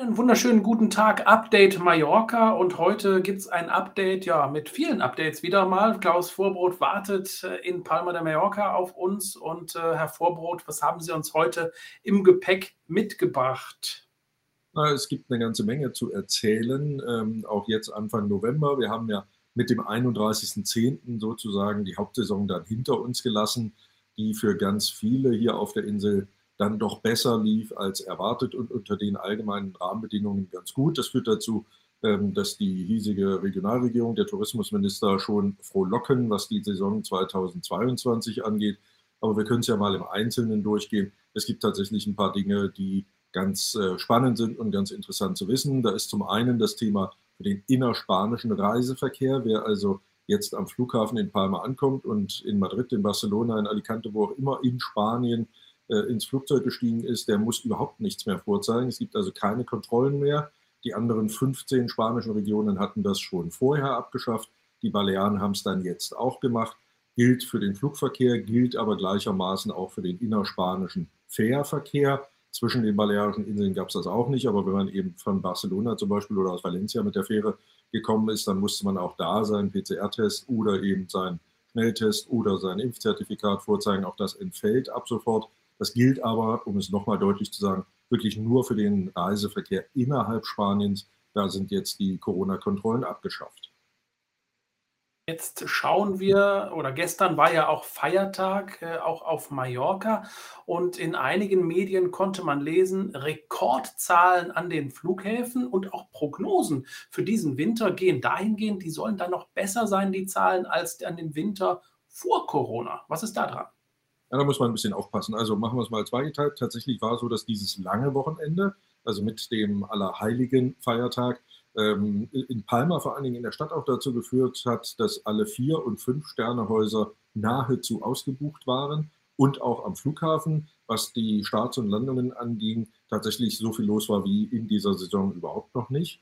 Einen wunderschönen guten Tag, Update Mallorca. Und heute gibt es ein Update, ja, mit vielen Updates wieder mal. Klaus Vorbrot wartet äh, in Palma de Mallorca auf uns. Und äh, Herr Vorbrot, was haben Sie uns heute im Gepäck mitgebracht? Es gibt eine ganze Menge zu erzählen, ähm, auch jetzt Anfang November. Wir haben ja mit dem 31.10. sozusagen die Hauptsaison dann hinter uns gelassen, die für ganz viele hier auf der Insel dann doch besser lief als erwartet und unter den allgemeinen Rahmenbedingungen ganz gut. Das führt dazu, ähm, dass die hiesige Regionalregierung, der Tourismusminister schon frohlocken, was die Saison 2022 angeht. Aber wir können es ja mal im Einzelnen durchgehen. Es gibt tatsächlich ein paar Dinge, die ganz äh, spannend sind und ganz interessant zu wissen. Da ist zum einen das Thema für den innerspanischen Reiseverkehr. Wer also jetzt am Flughafen in Palma ankommt und in Madrid, in Barcelona, in Alicante, wo auch immer in Spanien ins Flugzeug gestiegen ist, der muss überhaupt nichts mehr vorzeigen. Es gibt also keine Kontrollen mehr. Die anderen 15 spanischen Regionen hatten das schon vorher abgeschafft. Die Balearen haben es dann jetzt auch gemacht. Gilt für den Flugverkehr, gilt aber gleichermaßen auch für den innerspanischen Fährverkehr. Zwischen den Balearischen Inseln gab es das auch nicht, aber wenn man eben von Barcelona zum Beispiel oder aus Valencia mit der Fähre gekommen ist, dann musste man auch da seinen PCR-Test oder eben seinen Schnelltest oder sein Impfzertifikat vorzeigen. Auch das entfällt ab sofort. Das gilt aber, um es nochmal deutlich zu sagen, wirklich nur für den Reiseverkehr innerhalb Spaniens. Da sind jetzt die Corona-Kontrollen abgeschafft. Jetzt schauen wir, oder gestern war ja auch Feiertag, äh, auch auf Mallorca. Und in einigen Medien konnte man lesen, Rekordzahlen an den Flughäfen und auch Prognosen für diesen Winter gehen dahingehend, die sollen dann noch besser sein, die Zahlen, als an den Winter vor Corona. Was ist da dran? Ja, da muss man ein bisschen aufpassen. Also machen wir es mal zweigeteilt. Tatsächlich war es so, dass dieses lange Wochenende, also mit dem Allerheiligen Feiertag, ähm, in Palma vor allen Dingen in der Stadt auch dazu geführt hat, dass alle vier und fünf Sternehäuser nahezu ausgebucht waren und auch am Flughafen, was die Starts und Landungen anging, tatsächlich so viel los war wie in dieser Saison überhaupt noch nicht.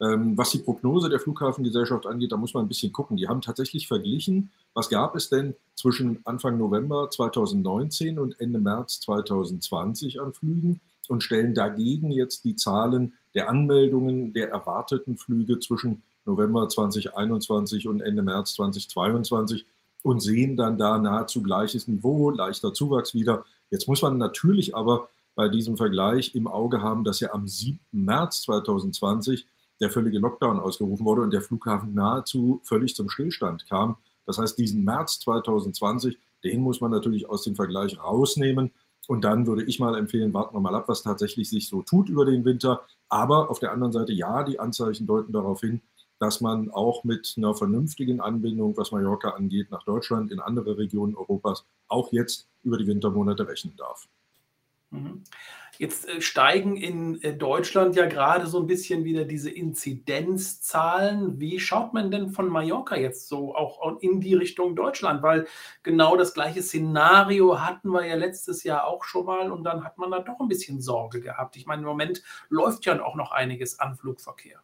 Ähm, was die Prognose der Flughafengesellschaft angeht, da muss man ein bisschen gucken. Die haben tatsächlich verglichen, was gab es denn zwischen Anfang November 2019 und Ende März 2020 an Flügen und stellen dagegen jetzt die Zahlen der Anmeldungen der erwarteten Flüge zwischen November 2021 und Ende März 2022 und sehen dann da nahezu gleiches Niveau, leichter Zuwachs wieder. Jetzt muss man natürlich aber bei diesem Vergleich im Auge haben, dass ja am 7. März 2020 der völlige Lockdown ausgerufen wurde und der Flughafen nahezu völlig zum Stillstand kam. Das heißt, diesen März 2020, den muss man natürlich aus dem Vergleich rausnehmen. Und dann würde ich mal empfehlen, warten wir mal ab, was tatsächlich sich so tut über den Winter. Aber auf der anderen Seite, ja, die Anzeichen deuten darauf hin, dass man auch mit einer vernünftigen Anbindung, was Mallorca angeht, nach Deutschland, in andere Regionen Europas, auch jetzt über die Wintermonate rechnen darf. Mhm. Jetzt äh, steigen in äh, Deutschland ja gerade so ein bisschen wieder diese Inzidenzzahlen. Wie schaut man denn von Mallorca jetzt so auch in die Richtung Deutschland? Weil genau das gleiche Szenario hatten wir ja letztes Jahr auch schon mal und dann hat man da doch ein bisschen Sorge gehabt. Ich meine, im Moment läuft ja auch noch einiges an Flugverkehr.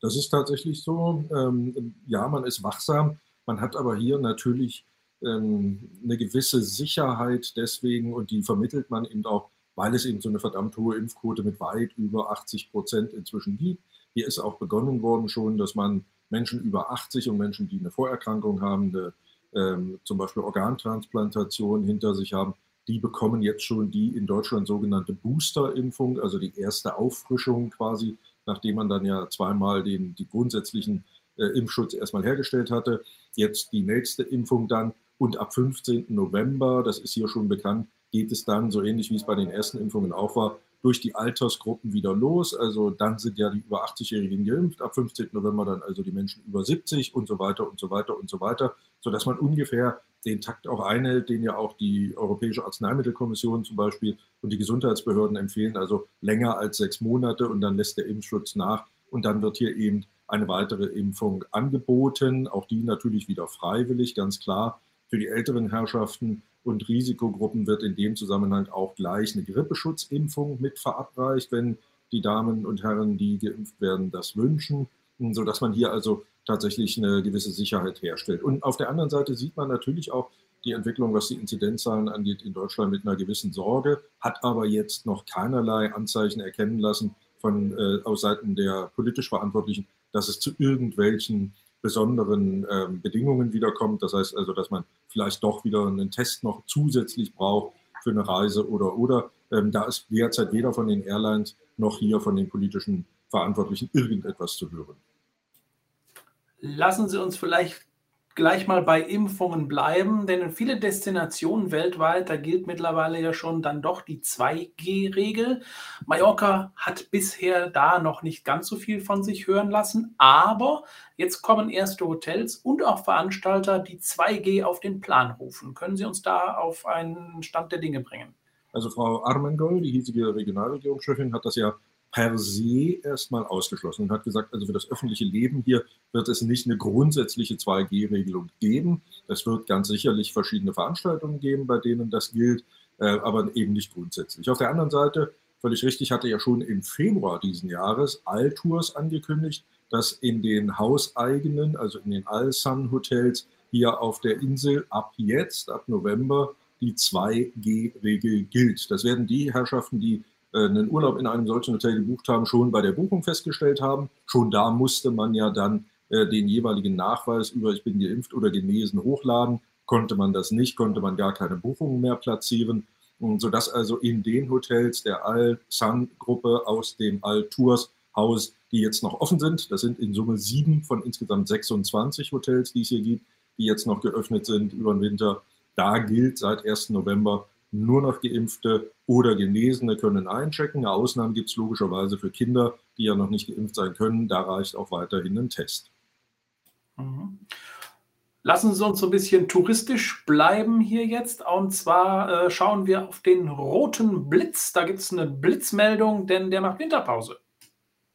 Das ist tatsächlich so. Ähm, ja, man ist wachsam. Man hat aber hier natürlich ähm, eine gewisse Sicherheit deswegen und die vermittelt man eben auch weil es eben so eine verdammt hohe Impfquote mit weit über 80 Prozent inzwischen gibt. Hier ist auch begonnen worden schon, dass man Menschen über 80 und Menschen, die eine Vorerkrankung haben, eine, ähm, zum Beispiel Organtransplantation hinter sich haben, die bekommen jetzt schon die in Deutschland sogenannte Boosterimpfung, also die erste Auffrischung quasi, nachdem man dann ja zweimal den die grundsätzlichen äh, Impfschutz erstmal hergestellt hatte. Jetzt die nächste Impfung dann und ab 15. November, das ist hier schon bekannt, geht es dann, so ähnlich wie es bei den ersten Impfungen auch war, durch die Altersgruppen wieder los. Also dann sind ja die über 80-Jährigen geimpft, ab 15. November dann also die Menschen über 70 und so weiter und so weiter und so weiter, sodass man ungefähr den Takt auch einhält, den ja auch die Europäische Arzneimittelkommission zum Beispiel und die Gesundheitsbehörden empfehlen, also länger als sechs Monate und dann lässt der Impfschutz nach und dann wird hier eben eine weitere Impfung angeboten, auch die natürlich wieder freiwillig, ganz klar. Für die älteren Herrschaften und Risikogruppen wird in dem Zusammenhang auch gleich eine Grippeschutzimpfung mit verabreicht, wenn die Damen und Herren, die geimpft werden, das wünschen, sodass man hier also tatsächlich eine gewisse Sicherheit herstellt. Und auf der anderen Seite sieht man natürlich auch die Entwicklung, was die Inzidenzzahlen angeht, in Deutschland mit einer gewissen Sorge, hat aber jetzt noch keinerlei Anzeichen erkennen lassen von, äh, aus Seiten der politisch Verantwortlichen, dass es zu irgendwelchen besonderen ähm, Bedingungen wiederkommt. Das heißt also, dass man vielleicht doch wieder einen Test noch zusätzlich braucht für eine Reise oder oder. Ähm, da ist derzeit weder von den Airlines noch hier von den politischen Verantwortlichen irgendetwas zu hören. Lassen Sie uns vielleicht gleich mal bei Impfungen bleiben, denn in viele Destinationen weltweit, da gilt mittlerweile ja schon dann doch die 2G-Regel. Mallorca hat bisher da noch nicht ganz so viel von sich hören lassen, aber jetzt kommen erste Hotels und auch Veranstalter, die 2G auf den Plan rufen. Können Sie uns da auf einen Stand der Dinge bringen? Also Frau Armengol, die hiesige Regionalregierungschefin, hat das ja per se erstmal ausgeschlossen und hat gesagt, also für das öffentliche Leben hier wird es nicht eine grundsätzliche 2G-Regelung geben. Es wird ganz sicherlich verschiedene Veranstaltungen geben, bei denen das gilt, äh, aber eben nicht grundsätzlich. Auf der anderen Seite, völlig richtig, hatte ja schon im Februar diesen Jahres Alltours angekündigt, dass in den hauseigenen, also in den All-Sun-Hotels hier auf der Insel ab jetzt, ab November, die 2G-Regel gilt. Das werden die Herrschaften, die einen Urlaub in einem solchen Hotel gebucht haben, schon bei der Buchung festgestellt haben. Schon da musste man ja dann äh, den jeweiligen Nachweis über ich bin geimpft oder genesen hochladen. Konnte man das nicht, konnte man gar keine Buchungen mehr platzieren. Und sodass also in den Hotels der Al-Sun-Gruppe aus dem Al-Tours-Haus, die jetzt noch offen sind, das sind in Summe sieben von insgesamt 26 Hotels, die es hier gibt, die jetzt noch geöffnet sind über den Winter, da gilt seit 1. November nur noch Geimpfte oder Genesene können einchecken. Ausnahmen gibt es logischerweise für Kinder, die ja noch nicht geimpft sein können. Da reicht auch weiterhin ein Test. Mhm. Lassen Sie uns so ein bisschen touristisch bleiben hier jetzt. Und zwar äh, schauen wir auf den roten Blitz. Da gibt es eine Blitzmeldung, denn der macht Winterpause.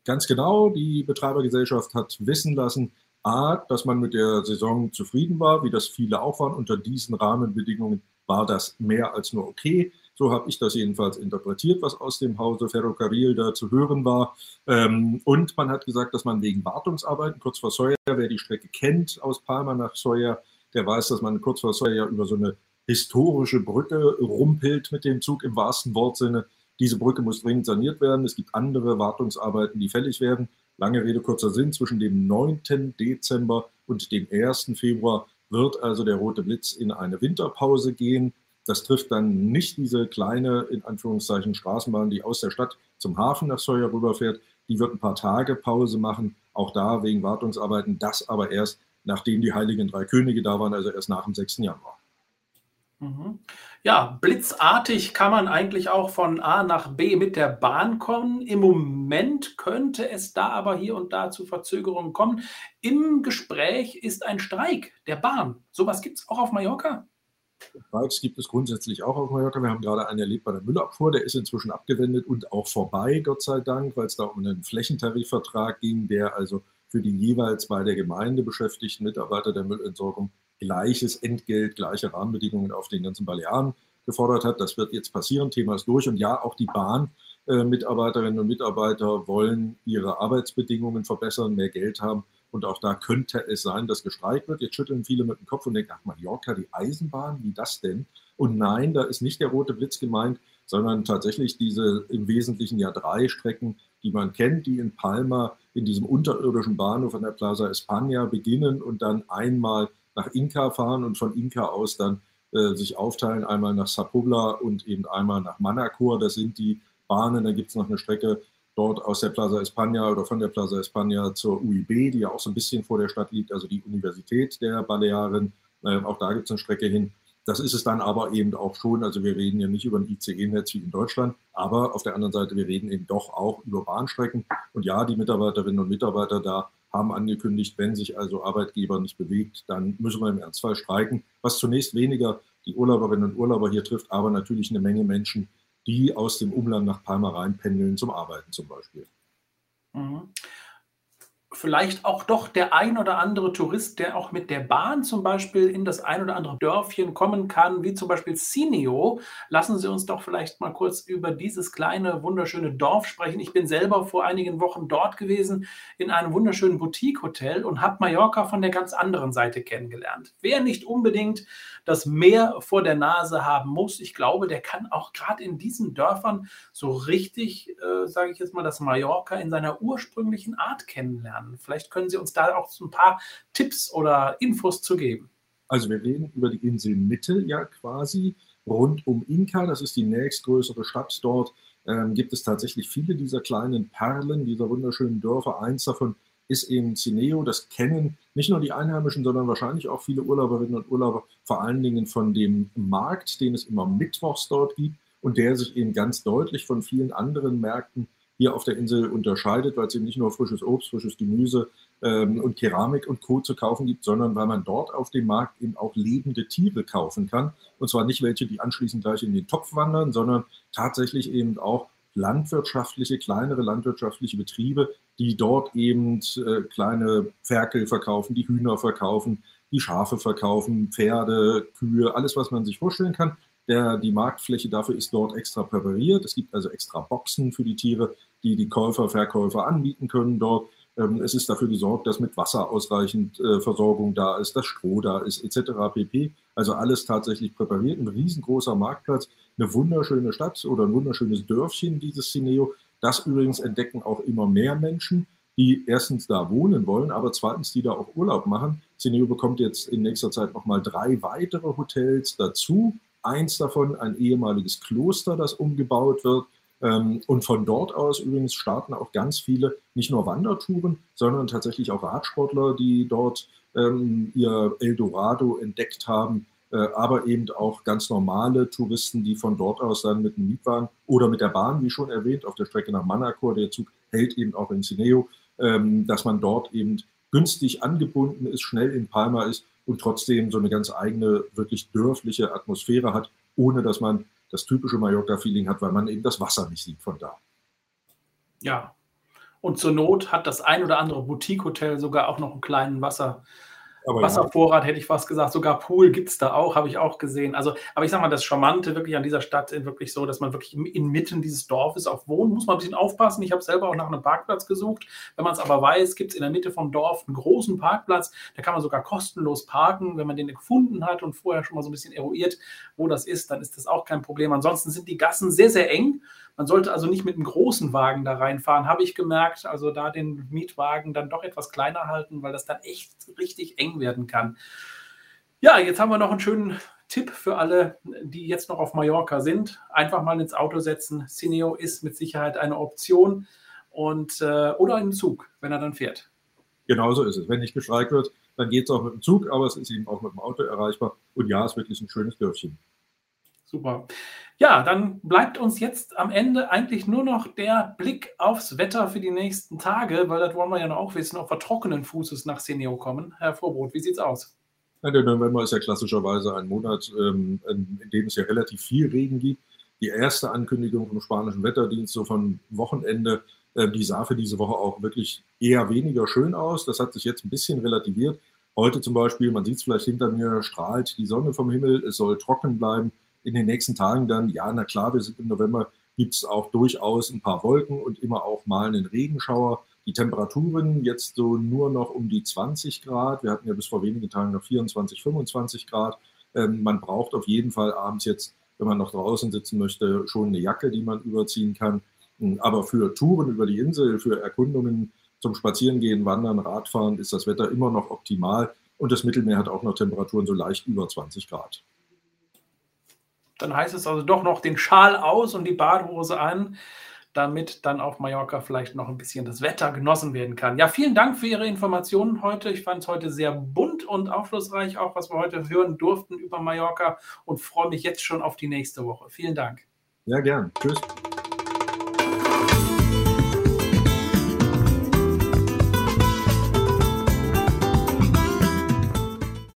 Ganz genau. Die Betreibergesellschaft hat wissen lassen, A, dass man mit der Saison zufrieden war, wie das viele auch waren. Unter diesen Rahmenbedingungen war das mehr als nur okay. So habe ich das jedenfalls interpretiert, was aus dem Hause Ferrocarril da zu hören war. Ähm, und man hat gesagt, dass man wegen Wartungsarbeiten kurz vor Sawyer, wer die Strecke kennt aus Palma nach Sawyer, der weiß, dass man kurz vor Sawyer über so eine historische Brücke rumpelt mit dem Zug im wahrsten Wortsinne. Diese Brücke muss dringend saniert werden. Es gibt andere Wartungsarbeiten, die fällig werden. Lange Rede, kurzer Sinn. Zwischen dem 9. Dezember und dem 1. Februar wird also der Rote Blitz in eine Winterpause gehen. Das trifft dann nicht diese kleine, in Anführungszeichen, Straßenbahn, die aus der Stadt zum Hafen nach Sawyer rüberfährt. Die wird ein paar Tage Pause machen, auch da wegen Wartungsarbeiten. Das aber erst, nachdem die Heiligen Drei Könige da waren, also erst nach dem 6. Januar. Mhm. Ja, blitzartig kann man eigentlich auch von A nach B mit der Bahn kommen. Im Moment könnte es da aber hier und da zu Verzögerungen kommen. Im Gespräch ist ein Streik der Bahn. Sowas gibt es auch auf Mallorca? Streiks gibt es grundsätzlich auch auf Mallorca. Wir haben gerade einen erlebt bei der Müllabfuhr. Der ist inzwischen abgewendet und auch vorbei, Gott sei Dank, weil es da um einen Flächentarifvertrag ging, der also für die jeweils bei der Gemeinde beschäftigten Mitarbeiter der Müllentsorgung gleiches Entgelt, gleiche Rahmenbedingungen auf den ganzen Balearen gefordert hat. Das wird jetzt passieren. Thema ist durch. Und ja, auch die Bahnmitarbeiterinnen äh, und Mitarbeiter wollen ihre Arbeitsbedingungen verbessern, mehr Geld haben. Und auch da könnte es sein, dass gestreikt wird. Jetzt schütteln viele mit dem Kopf und denken, ach Mallorca, die Eisenbahn, wie das denn? Und nein, da ist nicht der rote Blitz gemeint, sondern tatsächlich diese im Wesentlichen ja drei Strecken, die man kennt, die in Palma in diesem unterirdischen Bahnhof an der Plaza España beginnen und dann einmal nach Inka fahren und von Inka aus dann äh, sich aufteilen, einmal nach Sapobla und eben einmal nach Manacor. Das sind die Bahnen. Dann gibt es noch eine Strecke dort aus der Plaza España oder von der Plaza España zur UIB, die ja auch so ein bisschen vor der Stadt liegt, also die Universität der Balearen. Äh, auch da gibt es eine Strecke hin. Das ist es dann aber eben auch schon. Also wir reden ja nicht über ein ICE-Netz wie in Deutschland, aber auf der anderen Seite, wir reden eben doch auch über Bahnstrecken. Und ja, die Mitarbeiterinnen und Mitarbeiter da haben angekündigt, wenn sich also Arbeitgeber nicht bewegt, dann müssen wir im Ernstfall streiken, was zunächst weniger die Urlauberinnen und Urlauber hier trifft, aber natürlich eine Menge Menschen, die aus dem Umland nach Palma reinpendeln zum Arbeiten zum Beispiel. Mhm. Vielleicht auch doch der ein oder andere Tourist, der auch mit der Bahn zum Beispiel in das ein oder andere Dörfchen kommen kann, wie zum Beispiel Sinio. Lassen Sie uns doch vielleicht mal kurz über dieses kleine, wunderschöne Dorf sprechen. Ich bin selber vor einigen Wochen dort gewesen in einem wunderschönen Boutique-Hotel und habe Mallorca von der ganz anderen Seite kennengelernt. Wer nicht unbedingt das Meer vor der Nase haben muss, ich glaube, der kann auch gerade in diesen Dörfern so richtig, äh, sage ich jetzt mal, das Mallorca in seiner ursprünglichen Art kennenlernen lernen. Vielleicht können Sie uns da auch so ein paar Tipps oder Infos zu geben. Also wir reden über die Insel Mitte ja quasi rund um Inka. Das ist die nächstgrößere Stadt dort. Ähm, gibt es tatsächlich viele dieser kleinen Perlen, dieser wunderschönen Dörfer. Eins davon ist eben Cineo. Das kennen nicht nur die Einheimischen, sondern wahrscheinlich auch viele Urlauberinnen und Urlauber, vor allen Dingen von dem Markt, den es immer mittwochs dort gibt und der sich eben ganz deutlich von vielen anderen Märkten hier auf der Insel unterscheidet, weil es eben nicht nur frisches Obst, frisches Gemüse ähm, und Keramik und Co. zu kaufen gibt, sondern weil man dort auf dem Markt eben auch lebende Tiere kaufen kann. Und zwar nicht welche, die anschließend gleich in den Topf wandern, sondern tatsächlich eben auch landwirtschaftliche, kleinere landwirtschaftliche Betriebe, die dort eben äh, kleine Ferkel verkaufen, die Hühner verkaufen, die Schafe verkaufen, Pferde, Kühe, alles, was man sich vorstellen kann. Der, die Marktfläche dafür ist dort extra präpariert. Es gibt also extra Boxen für die Tiere die die Käufer, Verkäufer anbieten können dort. Ähm, es ist dafür gesorgt, dass mit Wasser ausreichend äh, Versorgung da ist, dass Stroh da ist, etc. pp. Also alles tatsächlich präpariert. Ein riesengroßer Marktplatz, eine wunderschöne Stadt oder ein wunderschönes Dörfchen, dieses Cineo. Das übrigens entdecken auch immer mehr Menschen, die erstens da wohnen wollen, aber zweitens, die da auch Urlaub machen. Cineo bekommt jetzt in nächster Zeit nochmal drei weitere Hotels dazu. Eins davon ein ehemaliges Kloster, das umgebaut wird. Ähm, und von dort aus übrigens starten auch ganz viele, nicht nur Wandertouren, sondern tatsächlich auch Radsportler, die dort ähm, ihr Eldorado entdeckt haben, äh, aber eben auch ganz normale Touristen, die von dort aus dann mit dem Mietwagen oder mit der Bahn, wie schon erwähnt, auf der Strecke nach Manacor, der Zug hält eben auch in Cineo, ähm, dass man dort eben günstig angebunden ist, schnell in Palma ist und trotzdem so eine ganz eigene, wirklich dörfliche Atmosphäre hat, ohne dass man das typische Mallorca-Feeling hat, weil man eben das Wasser nicht sieht von da. Ja, und zur Not hat das ein oder andere Boutique-Hotel sogar auch noch einen kleinen Wasser, aber Wasservorrat, hätte ich fast gesagt. Sogar Pool gibt es da auch, habe ich auch gesehen. Also, aber ich sage mal, das Charmante wirklich an dieser Stadt ist wirklich so, dass man wirklich inmitten dieses Dorfes auch wohnt. Muss man ein bisschen aufpassen. Ich habe selber auch nach einem Parkplatz gesucht. Wenn man es aber weiß, gibt es in der Mitte vom Dorf einen großen Parkplatz. Da kann man sogar kostenlos parken. Wenn man den gefunden hat und vorher schon mal so ein bisschen eruiert, wo das ist, dann ist das auch kein Problem. Ansonsten sind die Gassen sehr, sehr eng. Man sollte also nicht mit einem großen Wagen da reinfahren, habe ich gemerkt. Also da den Mietwagen dann doch etwas kleiner halten, weil das dann echt richtig eng werden kann. Ja, jetzt haben wir noch einen schönen Tipp für alle, die jetzt noch auf Mallorca sind. Einfach mal ins Auto setzen. Cineo ist mit Sicherheit eine Option. Und, äh, oder einen Zug, wenn er dann fährt. Genauso ist es. Wenn nicht gestreikt wird, dann geht es auch mit dem Zug, aber es ist eben auch mit dem Auto erreichbar. Und ja, es ist wirklich ein schönes Dörfchen. Super. Ja, dann bleibt uns jetzt am Ende eigentlich nur noch der Blick aufs Wetter für die nächsten Tage, weil das wollen wir ja noch auch wissen, ob wir trockenen Fußes nach Senio kommen. Herr Vorbrot, wie sieht's aus? Ja, der November ist ja klassischerweise ein Monat, ähm, in dem es ja relativ viel Regen gibt. Die erste Ankündigung vom spanischen Wetterdienst, so von Wochenende, äh, die sah für diese Woche auch wirklich eher weniger schön aus. Das hat sich jetzt ein bisschen relativiert. Heute zum Beispiel, man sieht es vielleicht hinter mir, strahlt die Sonne vom Himmel, es soll trocken bleiben in den nächsten Tagen dann, ja, na klar, wir sind im November, gibt es auch durchaus ein paar Wolken und immer auch mal einen Regenschauer. Die Temperaturen jetzt so nur noch um die 20 Grad. Wir hatten ja bis vor wenigen Tagen noch 24, 25 Grad. Ähm, man braucht auf jeden Fall abends jetzt, wenn man noch draußen sitzen möchte, schon eine Jacke, die man überziehen kann. Hm, aber für Touren über die Insel, für Erkundungen zum Spazierengehen, Wandern, Radfahren ist das Wetter immer noch optimal. Und das Mittelmeer hat auch noch Temperaturen so leicht über 20 Grad. Dann heißt es also doch noch den Schal aus und die Badehose an, damit dann auf Mallorca vielleicht noch ein bisschen das Wetter genossen werden kann. Ja, vielen Dank für Ihre Informationen heute. Ich fand es heute sehr bunt und aufschlussreich, auch was wir heute hören durften über Mallorca und freue mich jetzt schon auf die nächste Woche. Vielen Dank. Ja, gern. Tschüss.